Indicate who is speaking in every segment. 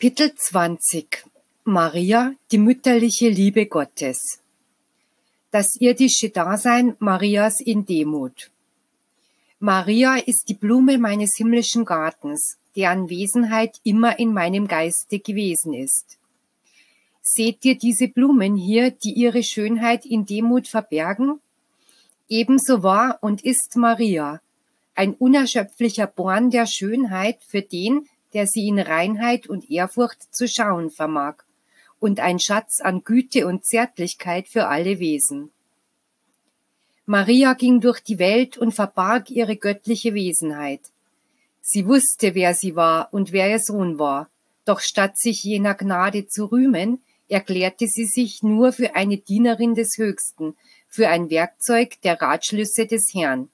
Speaker 1: Kapitel 20 Maria, die mütterliche Liebe Gottes Das irdische Dasein Marias in Demut Maria ist die Blume meines himmlischen Gartens, deren Wesenheit immer in meinem Geiste gewesen ist. Seht ihr diese Blumen hier, die ihre Schönheit in Demut verbergen? Ebenso war und ist Maria, ein unerschöpflicher Born der Schönheit für den, der sie in Reinheit und Ehrfurcht zu schauen vermag, und ein Schatz an Güte und Zärtlichkeit für alle Wesen. Maria ging durch die Welt und verbarg ihre göttliche Wesenheit. Sie wusste, wer sie war und wer ihr Sohn war, doch statt sich jener Gnade zu rühmen, erklärte sie sich nur für eine Dienerin des Höchsten, für ein Werkzeug der Ratschlüsse des Herrn.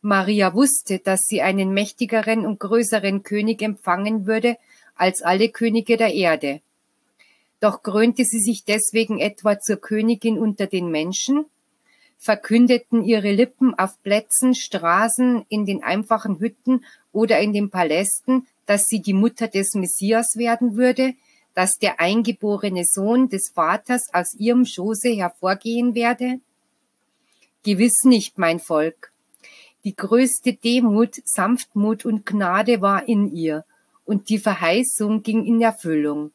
Speaker 1: Maria wusste, dass sie einen mächtigeren und größeren König empfangen würde als alle Könige der Erde. Doch krönte sie sich deswegen etwa zur Königin unter den Menschen? Verkündeten ihre Lippen auf Plätzen, Straßen, in den einfachen Hütten oder in den Palästen, dass sie die Mutter des Messias werden würde, dass der eingeborene Sohn des Vaters aus ihrem Schoße hervorgehen werde? Gewiss nicht, mein Volk. Die größte Demut, Sanftmut und Gnade war in ihr, und die Verheißung ging in Erfüllung.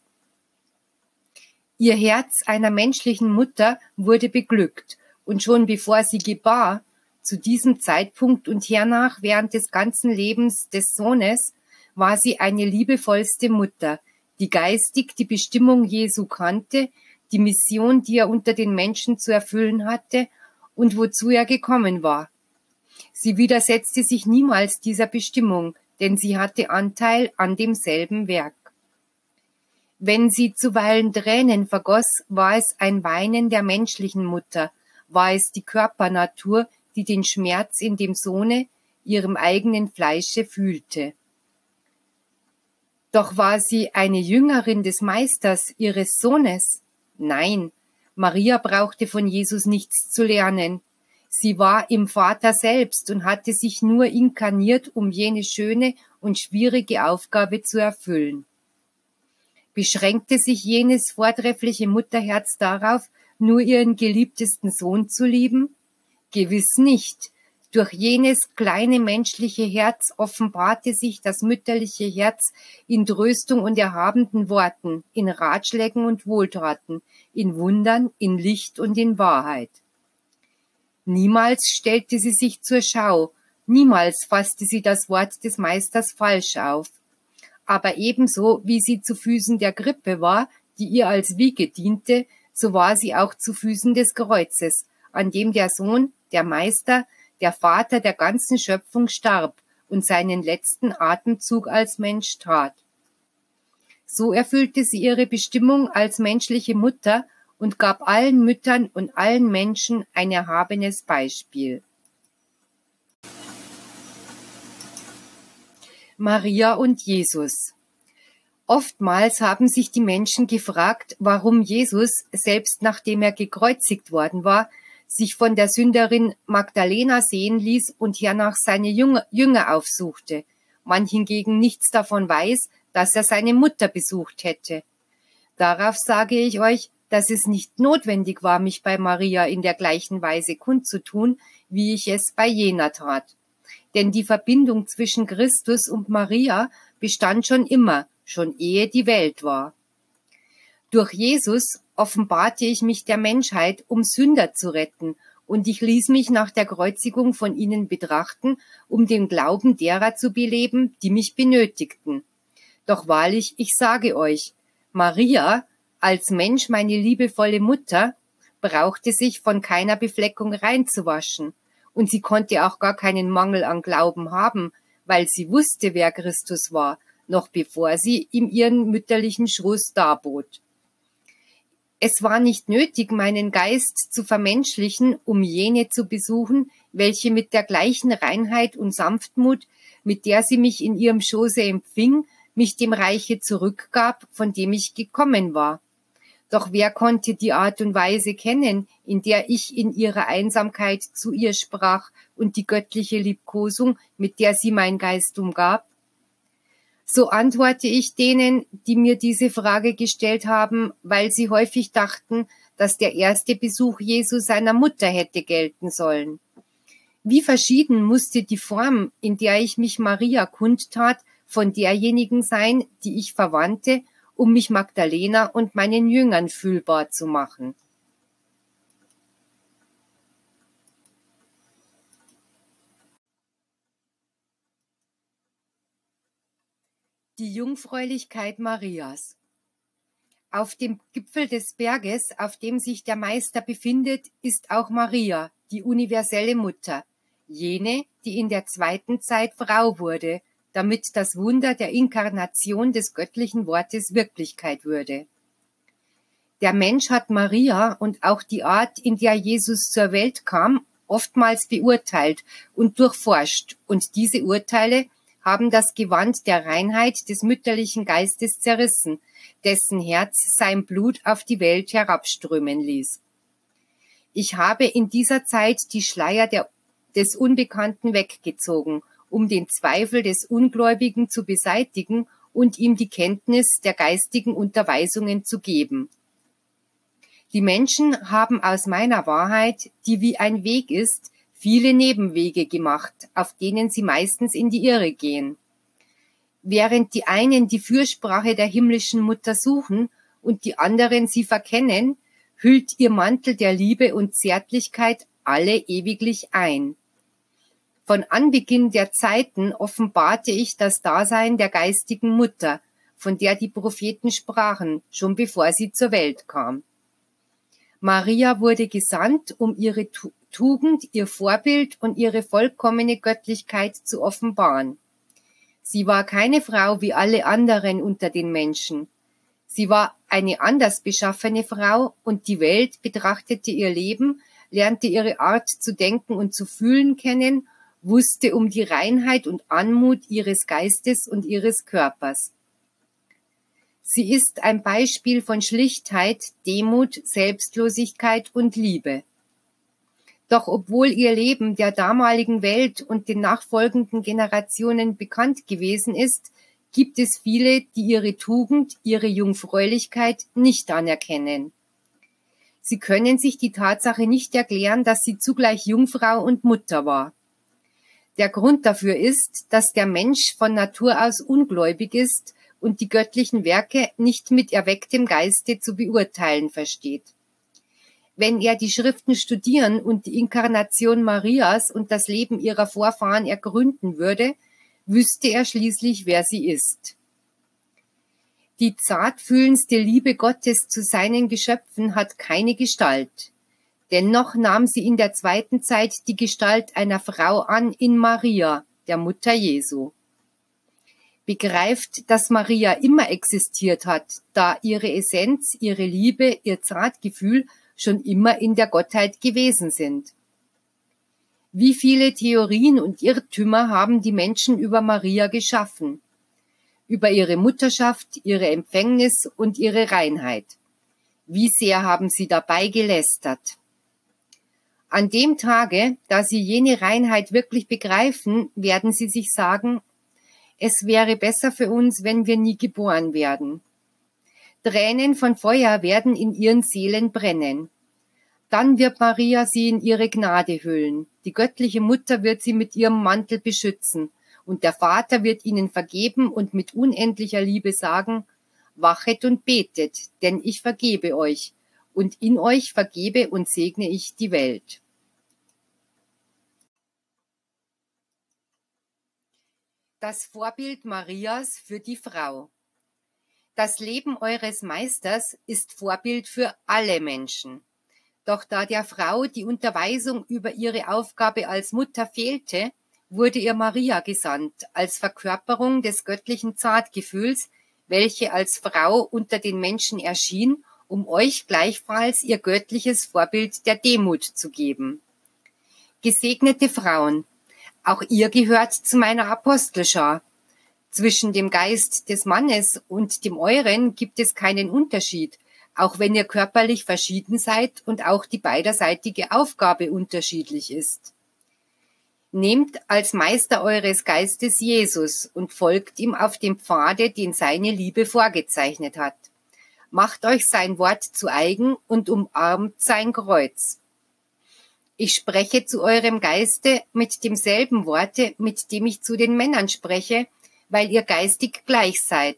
Speaker 1: Ihr Herz einer menschlichen Mutter wurde beglückt, und schon bevor sie gebar, zu diesem Zeitpunkt und hernach während des ganzen Lebens des Sohnes, war sie eine liebevollste Mutter, die geistig die Bestimmung Jesu kannte, die Mission, die er unter den Menschen zu erfüllen hatte und wozu er gekommen war. Sie widersetzte sich niemals dieser Bestimmung, denn sie hatte Anteil an demselben Werk. Wenn sie zuweilen Tränen vergoss, war es ein Weinen der menschlichen Mutter, war es die Körpernatur, die den Schmerz in dem Sohne, ihrem eigenen Fleische fühlte. Doch war sie eine Jüngerin des Meisters, ihres Sohnes? Nein, Maria brauchte von Jesus nichts zu lernen. Sie war im Vater selbst und hatte sich nur inkarniert, um jene schöne und schwierige Aufgabe zu erfüllen. Beschränkte sich jenes vortreffliche Mutterherz darauf, nur ihren geliebtesten Sohn zu lieben? Gewiss nicht. Durch jenes kleine menschliche Herz offenbarte sich das mütterliche Herz in Tröstung und erhabenden Worten, in Ratschlägen und Wohltaten, in Wundern, in Licht und in Wahrheit. Niemals stellte sie sich zur Schau, niemals fasste sie das Wort des Meisters falsch auf. Aber ebenso wie sie zu Füßen der Grippe war, die ihr als Wiege diente, so war sie auch zu Füßen des Kreuzes, an dem der Sohn, der Meister, der Vater der ganzen Schöpfung starb und seinen letzten Atemzug als Mensch tat. So erfüllte sie ihre Bestimmung als menschliche Mutter und gab allen Müttern und allen Menschen ein erhabenes Beispiel. Maria und Jesus Oftmals haben sich die Menschen gefragt, warum Jesus, selbst nachdem er gekreuzigt worden war, sich von der Sünderin Magdalena sehen ließ und hernach seine Jünger aufsuchte. Man hingegen nichts davon weiß, dass er seine Mutter besucht hätte. Darauf sage ich euch, dass es nicht notwendig war, mich bei Maria in der gleichen Weise kundzutun, wie ich es bei jener tat. Denn die Verbindung zwischen Christus und Maria bestand schon immer, schon ehe die Welt war. Durch Jesus offenbarte ich mich der Menschheit, um Sünder zu retten, und ich ließ mich nach der Kreuzigung von ihnen betrachten, um den Glauben derer zu beleben, die mich benötigten. Doch wahrlich, ich sage euch, Maria, als Mensch meine liebevolle Mutter, brauchte sich von keiner Befleckung reinzuwaschen, und sie konnte auch gar keinen Mangel an Glauben haben, weil sie wusste, wer Christus war, noch bevor sie ihm ihren mütterlichen Schruss darbot. Es war nicht nötig, meinen Geist zu vermenschlichen, um jene zu besuchen, welche mit der gleichen Reinheit und Sanftmut, mit der sie mich in ihrem Schoße empfing, mich dem Reiche zurückgab, von dem ich gekommen war. Doch wer konnte die Art und Weise kennen, in der ich in ihrer Einsamkeit zu ihr sprach und die göttliche Liebkosung, mit der sie mein Geist umgab? So antworte ich denen, die mir diese Frage gestellt haben, weil sie häufig dachten, dass der erste Besuch Jesu seiner Mutter hätte gelten sollen. Wie verschieden musste die Form, in der ich mich Maria kundtat, von derjenigen sein, die ich verwandte, um mich Magdalena und meinen Jüngern fühlbar zu machen. Die Jungfräulichkeit Marias. Auf dem Gipfel des Berges, auf dem sich der Meister befindet, ist auch Maria, die universelle Mutter, jene, die in der zweiten Zeit Frau wurde, damit das Wunder der Inkarnation des göttlichen Wortes Wirklichkeit würde. Der Mensch hat Maria und auch die Art, in der Jesus zur Welt kam, oftmals beurteilt und durchforscht, und diese Urteile haben das Gewand der Reinheit des mütterlichen Geistes zerrissen, dessen Herz sein Blut auf die Welt herabströmen ließ. Ich habe in dieser Zeit die Schleier der, des Unbekannten weggezogen, um den Zweifel des Ungläubigen zu beseitigen und ihm die Kenntnis der geistigen Unterweisungen zu geben. Die Menschen haben aus meiner Wahrheit, die wie ein Weg ist, viele Nebenwege gemacht, auf denen sie meistens in die Irre gehen. Während die einen die Fürsprache der himmlischen Mutter suchen und die anderen sie verkennen, hüllt ihr Mantel der Liebe und Zärtlichkeit alle ewiglich ein. Von Anbeginn der Zeiten offenbarte ich das Dasein der geistigen Mutter, von der die Propheten sprachen, schon bevor sie zur Welt kam. Maria wurde gesandt, um ihre Tugend, ihr Vorbild und ihre vollkommene Göttlichkeit zu offenbaren. Sie war keine Frau wie alle anderen unter den Menschen. Sie war eine anders beschaffene Frau und die Welt betrachtete ihr Leben, lernte ihre Art zu denken und zu fühlen kennen, wusste um die Reinheit und Anmut ihres Geistes und ihres Körpers. Sie ist ein Beispiel von Schlichtheit, Demut, Selbstlosigkeit und Liebe. Doch obwohl ihr Leben der damaligen Welt und den nachfolgenden Generationen bekannt gewesen ist, gibt es viele, die ihre Tugend, ihre Jungfräulichkeit nicht anerkennen. Sie können sich die Tatsache nicht erklären, dass sie zugleich Jungfrau und Mutter war. Der Grund dafür ist, dass der Mensch von Natur aus ungläubig ist und die göttlichen Werke nicht mit erwecktem Geiste zu beurteilen versteht. Wenn er die Schriften studieren und die Inkarnation Marias und das Leben ihrer Vorfahren ergründen würde, wüsste er schließlich, wer sie ist. Die zartfühlendste Liebe Gottes zu seinen Geschöpfen hat keine Gestalt. Dennoch nahm sie in der zweiten Zeit die Gestalt einer Frau an in Maria, der Mutter Jesu. Begreift, dass Maria immer existiert hat, da ihre Essenz, ihre Liebe, ihr Zartgefühl schon immer in der Gottheit gewesen sind. Wie viele Theorien und Irrtümer haben die Menschen über Maria geschaffen? Über ihre Mutterschaft, ihre Empfängnis und ihre Reinheit. Wie sehr haben sie dabei gelästert? An dem Tage, da sie jene Reinheit wirklich begreifen, werden sie sich sagen, es wäre besser für uns, wenn wir nie geboren werden. Tränen von Feuer werden in ihren Seelen brennen. Dann wird Maria sie in ihre Gnade hüllen. Die göttliche Mutter wird sie mit ihrem Mantel beschützen. Und der Vater wird ihnen vergeben und mit unendlicher Liebe sagen, wachet und betet, denn ich vergebe euch. Und in euch vergebe und segne ich die Welt. Das Vorbild Marias für die Frau. Das Leben eures Meisters ist Vorbild für alle Menschen. Doch da der Frau die Unterweisung über ihre Aufgabe als Mutter fehlte, wurde ihr Maria gesandt, als Verkörperung des göttlichen Zartgefühls, welche als Frau unter den Menschen erschien, um euch gleichfalls ihr göttliches Vorbild der Demut zu geben. Gesegnete Frauen, auch ihr gehört zu meiner Apostelschar, zwischen dem Geist des Mannes und dem euren gibt es keinen Unterschied, auch wenn ihr körperlich verschieden seid und auch die beiderseitige Aufgabe unterschiedlich ist. Nehmt als Meister eures Geistes Jesus und folgt ihm auf dem Pfade, den seine Liebe vorgezeichnet hat. Macht euch sein Wort zu eigen und umarmt sein Kreuz. Ich spreche zu eurem Geiste mit demselben Worte, mit dem ich zu den Männern spreche, weil ihr geistig gleich seid.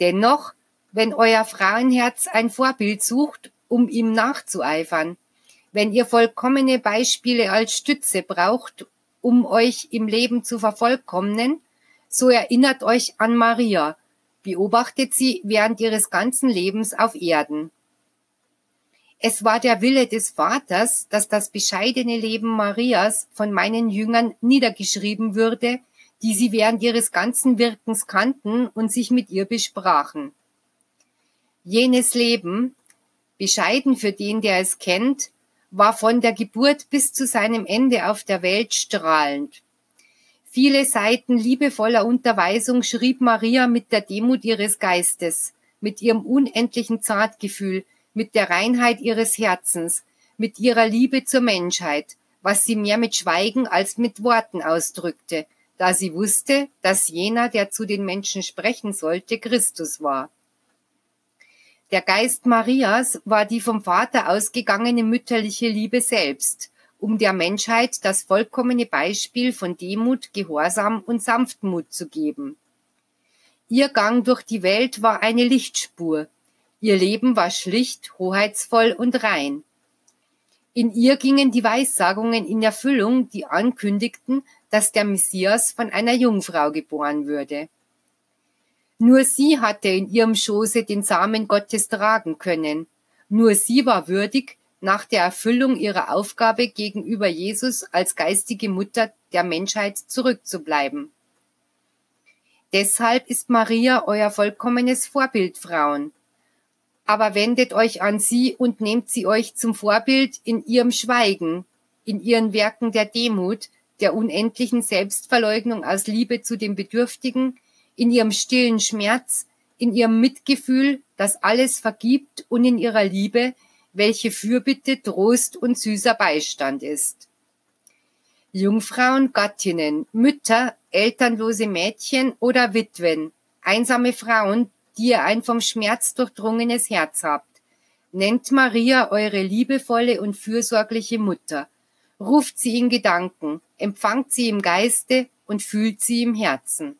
Speaker 1: Dennoch, wenn euer Frauenherz ein Vorbild sucht, um ihm nachzueifern, wenn ihr vollkommene Beispiele als Stütze braucht, um euch im Leben zu vervollkommnen, so erinnert euch an Maria, beobachtet sie während ihres ganzen Lebens auf Erden. Es war der Wille des Vaters, dass das bescheidene Leben Marias von meinen Jüngern niedergeschrieben würde, die sie während ihres ganzen Wirkens kannten und sich mit ihr besprachen. Jenes Leben, bescheiden für den, der es kennt, war von der Geburt bis zu seinem Ende auf der Welt strahlend. Viele Seiten liebevoller Unterweisung schrieb Maria mit der Demut ihres Geistes, mit ihrem unendlichen Zartgefühl, mit der Reinheit ihres Herzens, mit ihrer Liebe zur Menschheit, was sie mehr mit Schweigen als mit Worten ausdrückte, da sie wusste, dass jener, der zu den Menschen sprechen sollte, Christus war. Der Geist Marias war die vom Vater ausgegangene mütterliche Liebe selbst, um der Menschheit das vollkommene Beispiel von Demut, Gehorsam und Sanftmut zu geben. Ihr Gang durch die Welt war eine Lichtspur, ihr Leben war schlicht, hoheitsvoll und rein. In ihr gingen die Weissagungen in Erfüllung, die ankündigten, dass der Messias von einer Jungfrau geboren würde. Nur sie hatte in ihrem Schoße den Samen Gottes tragen können. Nur sie war würdig, nach der Erfüllung ihrer Aufgabe gegenüber Jesus als geistige Mutter der Menschheit zurückzubleiben. Deshalb ist Maria euer vollkommenes Vorbild, Frauen. Aber wendet euch an sie und nehmt sie euch zum Vorbild in ihrem Schweigen, in ihren Werken der Demut, der unendlichen Selbstverleugnung aus Liebe zu den Bedürftigen, in ihrem stillen Schmerz, in ihrem Mitgefühl, das alles vergibt und in ihrer Liebe, welche Fürbitte, Trost und süßer Beistand ist. Jungfrauen, Gattinnen, Mütter, elternlose Mädchen oder Witwen, einsame Frauen, die ihr ein vom Schmerz durchdrungenes Herz habt, nennt Maria eure liebevolle und fürsorgliche Mutter, ruft sie in Gedanken, empfangt sie im Geiste und fühlt sie im Herzen.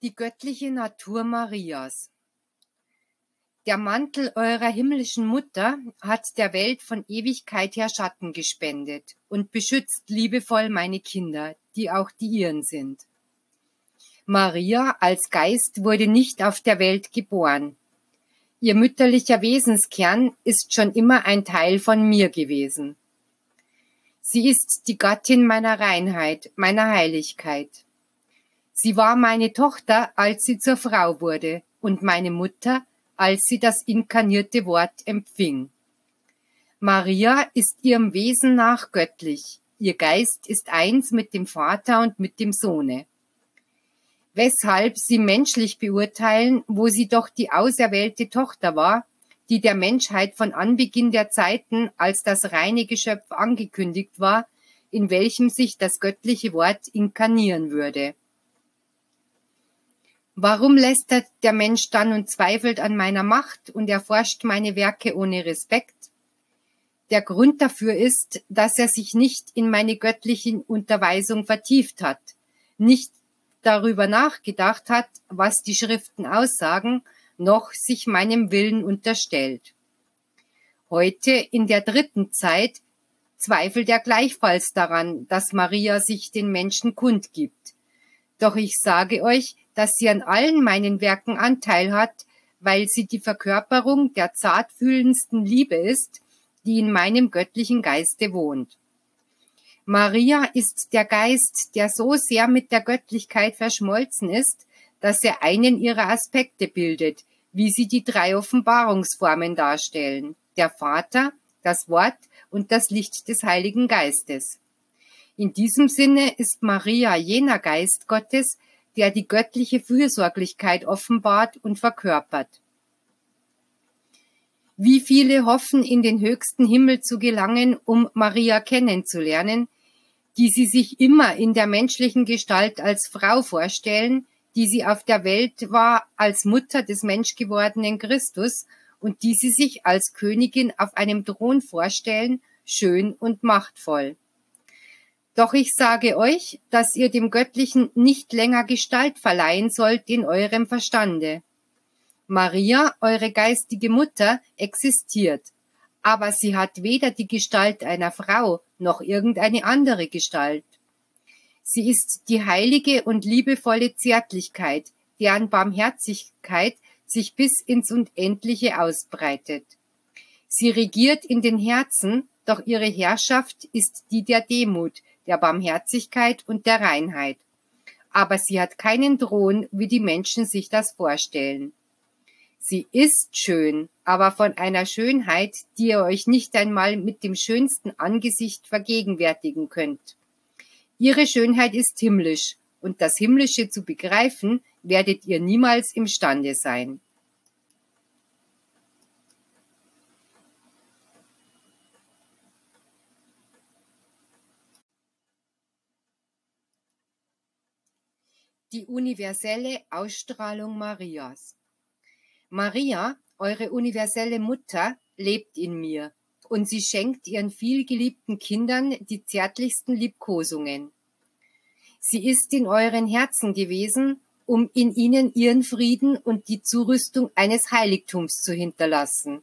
Speaker 1: Die göttliche Natur Marias. Der Mantel eurer himmlischen Mutter hat der Welt von Ewigkeit her Schatten gespendet und beschützt liebevoll meine Kinder, die auch die ihren sind. Maria als Geist wurde nicht auf der Welt geboren. Ihr mütterlicher Wesenskern ist schon immer ein Teil von mir gewesen. Sie ist die Gattin meiner Reinheit, meiner Heiligkeit. Sie war meine Tochter, als sie zur Frau wurde, und meine Mutter, als sie das inkarnierte Wort empfing. Maria ist ihrem Wesen nach göttlich, ihr Geist ist eins mit dem Vater und mit dem Sohne. Weshalb sie menschlich beurteilen, wo sie doch die auserwählte Tochter war, die der Menschheit von Anbeginn der Zeiten als das reine Geschöpf angekündigt war, in welchem sich das göttliche Wort inkarnieren würde. Warum lästert der Mensch dann und zweifelt an meiner Macht und erforscht meine Werke ohne Respekt? Der Grund dafür ist, dass er sich nicht in meine göttliche Unterweisung vertieft hat, nicht darüber nachgedacht hat, was die Schriften aussagen, noch sich meinem Willen unterstellt. Heute in der dritten Zeit zweifelt er gleichfalls daran, dass Maria sich den Menschen kundgibt. Doch ich sage euch, dass sie an allen meinen Werken Anteil hat, weil sie die Verkörperung der zartfühlendsten Liebe ist, die in meinem göttlichen Geiste wohnt. Maria ist der Geist, der so sehr mit der Göttlichkeit verschmolzen ist, dass er einen ihrer Aspekte bildet, wie sie die drei Offenbarungsformen darstellen, der Vater, das Wort und das Licht des Heiligen Geistes. In diesem Sinne ist Maria jener Geist Gottes, der die göttliche Fürsorglichkeit offenbart und verkörpert. Wie viele hoffen, in den höchsten Himmel zu gelangen, um Maria kennenzulernen, die sie sich immer in der menschlichen Gestalt als Frau vorstellen, die sie auf der Welt war als Mutter des menschgewordenen Christus und die sie sich als Königin auf einem Thron vorstellen, schön und machtvoll. Doch ich sage euch, dass ihr dem Göttlichen nicht länger Gestalt verleihen sollt in eurem Verstande. Maria, eure geistige Mutter, existiert, aber sie hat weder die Gestalt einer Frau noch irgendeine andere Gestalt. Sie ist die heilige und liebevolle Zärtlichkeit, deren Barmherzigkeit sich bis ins Unendliche ausbreitet. Sie regiert in den Herzen, doch ihre Herrschaft ist die der Demut, der Barmherzigkeit und der Reinheit. Aber sie hat keinen Thron, wie die Menschen sich das vorstellen. Sie ist schön, aber von einer Schönheit, die ihr euch nicht einmal mit dem schönsten Angesicht vergegenwärtigen könnt. Ihre Schönheit ist himmlisch, und das Himmlische zu begreifen, werdet ihr niemals imstande sein. Die universelle Ausstrahlung Marias. Maria, eure universelle Mutter, lebt in mir und sie schenkt ihren vielgeliebten Kindern die zärtlichsten Liebkosungen. Sie ist in euren Herzen gewesen, um in ihnen ihren Frieden und die Zurüstung eines Heiligtums zu hinterlassen.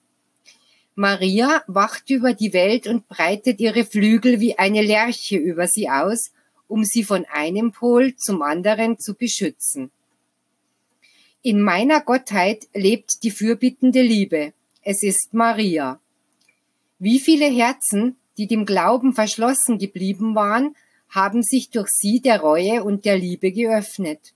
Speaker 1: Maria wacht über die Welt und breitet ihre Flügel wie eine Lerche über sie aus um sie von einem Pol zum anderen zu beschützen. In meiner Gottheit lebt die fürbittende Liebe. Es ist Maria. Wie viele Herzen, die dem Glauben verschlossen geblieben waren, haben sich durch sie der Reue und der Liebe geöffnet.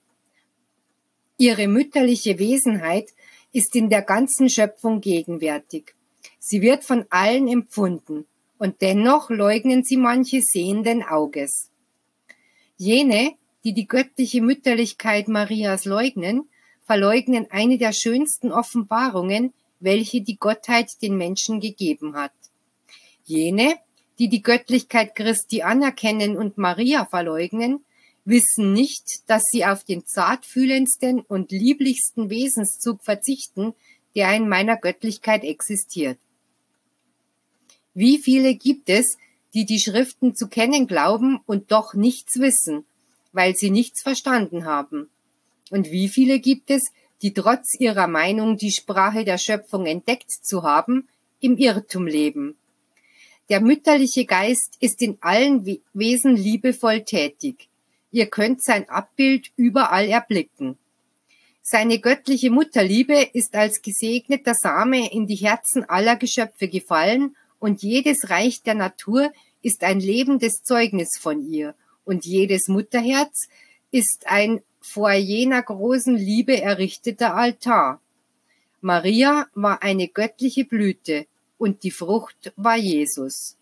Speaker 1: Ihre mütterliche Wesenheit ist in der ganzen Schöpfung gegenwärtig. Sie wird von allen empfunden, und dennoch leugnen sie manche sehenden Auges. Jene, die die göttliche Mütterlichkeit Marias leugnen, verleugnen eine der schönsten Offenbarungen, welche die Gottheit den Menschen gegeben hat. Jene, die die Göttlichkeit Christi anerkennen und Maria verleugnen, wissen nicht, dass sie auf den zartfühlendsten und lieblichsten Wesenszug verzichten, der in meiner Göttlichkeit existiert. Wie viele gibt es, die die Schriften zu kennen glauben und doch nichts wissen, weil sie nichts verstanden haben. Und wie viele gibt es, die trotz ihrer Meinung, die Sprache der Schöpfung entdeckt zu haben, im Irrtum leben? Der mütterliche Geist ist in allen Wesen liebevoll tätig. Ihr könnt sein Abbild überall erblicken. Seine göttliche Mutterliebe ist als gesegneter Same in die Herzen aller Geschöpfe gefallen und jedes Reich der Natur ist ein lebendes Zeugnis von ihr und jedes Mutterherz ist ein vor jener großen Liebe errichteter Altar. Maria war eine göttliche Blüte und die Frucht war Jesus.